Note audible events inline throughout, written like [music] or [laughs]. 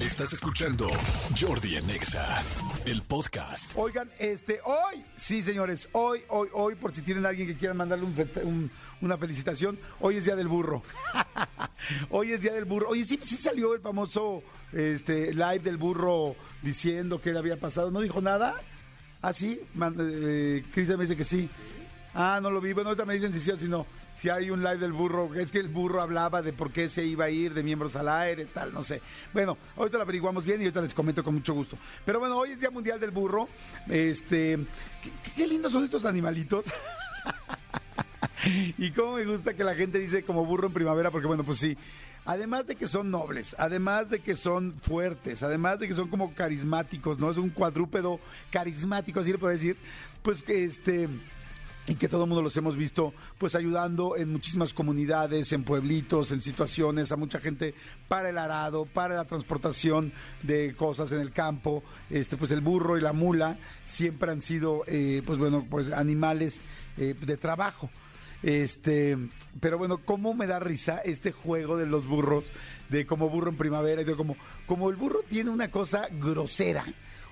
Estás escuchando Jordi Anexa, el podcast. Oigan, este, hoy, sí, señores, hoy, hoy, hoy, por si tienen alguien que quiera mandarle un fe- un- una felicitación, hoy es Día del Burro. [laughs] hoy es Día del Burro. Oye, sí, sí salió el famoso este, live del burro diciendo que le había pasado. ¿No dijo nada? ¿Ah, sí? Eh, Cristian me dice que sí. Ah, no lo vi. Bueno, ahorita me dicen si sí o si no. Si hay un live del burro, es que el burro hablaba de por qué se iba a ir de miembros al aire, tal, no sé. Bueno, ahorita lo averiguamos bien y ahorita les comento con mucho gusto. Pero bueno, hoy es Día Mundial del Burro. Este, qué, lindos son estos animalitos. [laughs] y cómo me gusta que la gente dice como burro en primavera, porque bueno, pues sí. Además de que son nobles, además de que son fuertes, además de que son como carismáticos, ¿no? Es un cuadrúpedo carismático, así le puedo decir. Pues que este y que todo el mundo los hemos visto pues ayudando en muchísimas comunidades, en pueblitos, en situaciones, a mucha gente para el arado, para la transportación de cosas en el campo, este pues el burro y la mula siempre han sido eh, pues bueno pues animales eh, de trabajo. Este, pero bueno, cómo me da risa este juego de los burros, de como burro en primavera, y de como, como el burro tiene una cosa grosera.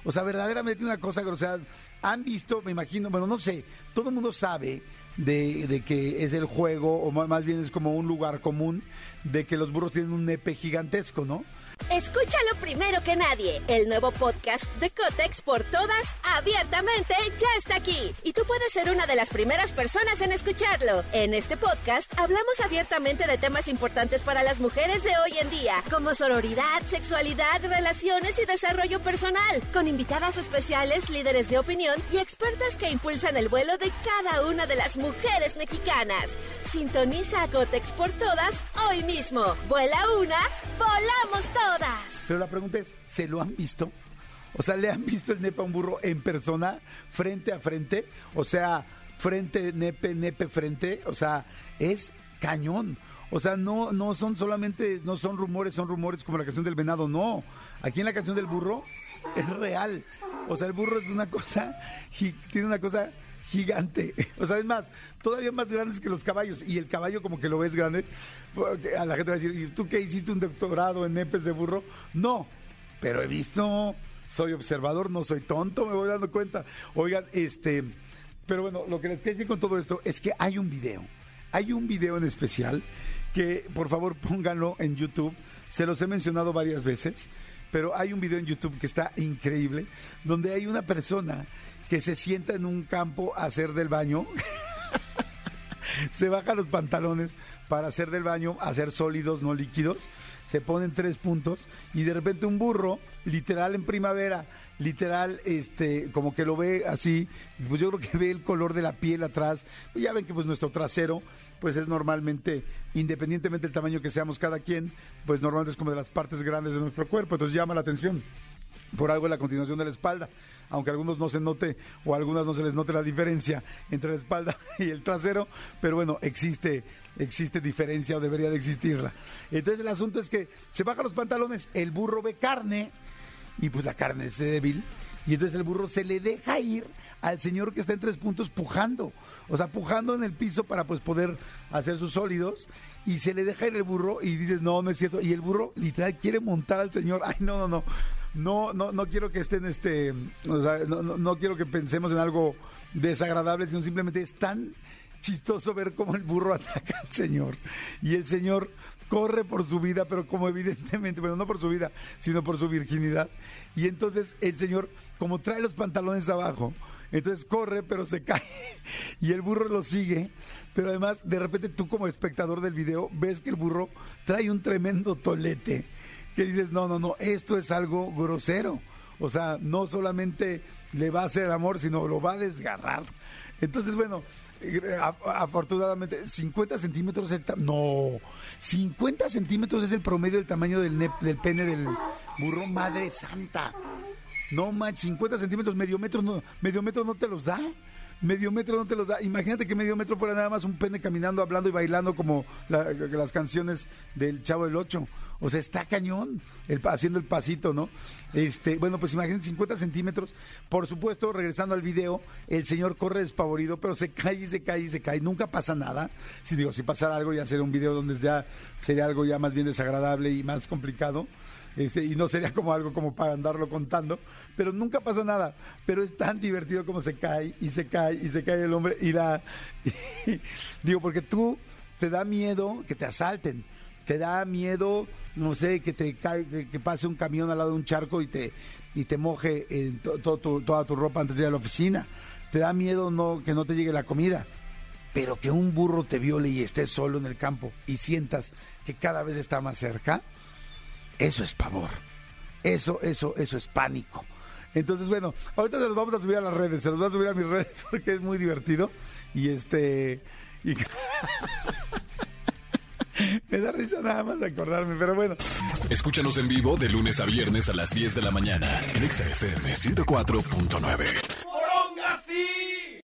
O sea, verdaderamente una cosa grosera. Han visto, me imagino, bueno, no sé, todo el mundo sabe de, de que es el juego, o más bien es como un lugar común, de que los burros tienen un nepe gigantesco, ¿no? Escúchalo primero que nadie. El nuevo podcast de Cotex por todas, abiertamente, ya está aquí. Y tú puedes ser una de las primeras personas en escucharlo. En este podcast hablamos abiertamente de temas importantes para las mujeres de hoy en día, como sororidad, sexualidad, relaciones y desarrollo personal, con invitadas especiales, líderes de opinión y expertas que impulsan el vuelo de cada una de las mujeres mexicanas. Sintoniza a Cotex por todas hoy mismo. Vuela una, volamos todas. Pero la pregunta es, ¿se lo han visto? O sea, ¿le han visto el nepe a un burro en persona, frente a frente? O sea, frente, nepe, nepe, frente. O sea, es cañón. O sea, no, no son solamente, no son rumores, son rumores como la canción del venado, no. Aquí en la canción del burro es real. O sea, el burro es una cosa, tiene una cosa gigante. [laughs] O sea, es más, todavía más grandes que los caballos. Y el caballo como que lo ves grande. A la gente va a decir, ¿y tú qué hiciste un doctorado en nepes de burro? No, pero he visto, soy observador, no soy tonto, me voy dando cuenta. Oigan, este, pero bueno, lo que les quiero decir con todo esto es que hay un video. Hay un video en especial que por favor pónganlo en YouTube. Se los he mencionado varias veces, pero hay un video en YouTube que está increíble, donde hay una persona que se sienta en un campo a hacer del baño. [laughs] se baja los pantalones para hacer del baño, hacer sólidos, no líquidos, se ponen tres puntos y de repente un burro, literal en primavera, literal, este, como que lo ve así, pues yo creo que ve el color de la piel atrás, ya ven que pues nuestro trasero, pues es normalmente, independientemente del tamaño que seamos cada quien, pues normalmente es como de las partes grandes de nuestro cuerpo, entonces llama la atención por algo la continuación de la espalda, aunque a algunos no se note o a algunas no se les note la diferencia entre la espalda [laughs] y el trasero, pero bueno, existe, existe diferencia o debería de existirla. Entonces el asunto es que se bajan los pantalones, el burro ve carne y pues la carne es débil y entonces el burro se le deja ir al señor que está en tres puntos pujando, o sea, pujando en el piso para pues poder hacer sus sólidos. Y se le deja ir el burro y dices, no, no es cierto, y el burro literal quiere montar al señor, [laughs] ay, no, no, no, no, no, no quiero que estén, este, o sea, no, no, no quiero que pensemos en algo desagradable, sino simplemente es tan chistoso ver cómo el burro [laughs] ataca al señor y el señor corre por su vida, pero como evidentemente, bueno, no por su vida, sino por su virginidad. Y entonces el señor, como trae los pantalones abajo, entonces corre, pero se [laughs] cae. Y el burro lo sigue. Pero además, de repente tú como espectador del video, ves que el burro trae un tremendo tolete. Que dices, no, no, no, esto es algo grosero. O sea, no solamente le va a hacer el amor, sino lo va a desgarrar. Entonces, bueno, eh, afortunadamente, 50 centímetros, el no, 50 centímetros es el promedio del tamaño del, del pene del burro, madre santa. No manches, 50 centímetros, medio metro, no, medio metro no te los da. Medio metro no te los da. Imagínate que medio metro fuera nada más un pene caminando, hablando y bailando como la- las canciones del Chavo del Ocho. O sea, está cañón el, haciendo el pasito, ¿no? Este, bueno, pues imagínate 50 centímetros. Por supuesto, regresando al video, el señor corre despavorido, pero se cae y se cae y se cae. Nunca pasa nada. Si digo, si pasara algo, ya sería un video donde ya sería algo ya más bien desagradable y más complicado este, y no sería como algo como para andarlo contando, pero nunca pasa nada. Pero es tan divertido como se cae y se cae y se cae el hombre y la... [laughs] digo, porque tú te da miedo que te asalten, te da miedo, no sé, que te cae, que, pase un camión al lado de un charco y te, y te moje en to- to- tu- toda tu ropa antes de ir a la oficina. Te da miedo no, que no te llegue la comida pero que un burro te viole y estés solo en el campo y sientas que cada vez está más cerca, eso es pavor. Eso, eso, eso es pánico. Entonces, bueno, ahorita se los vamos a subir a las redes, se los voy a subir a mis [laughs] redes porque es muy divertido. Y este. y- [laughs] Me da risa nada más acordarme, pero bueno. Escúchanos en vivo de lunes a viernes a las 10 de la mañana en Exa FM 104.9.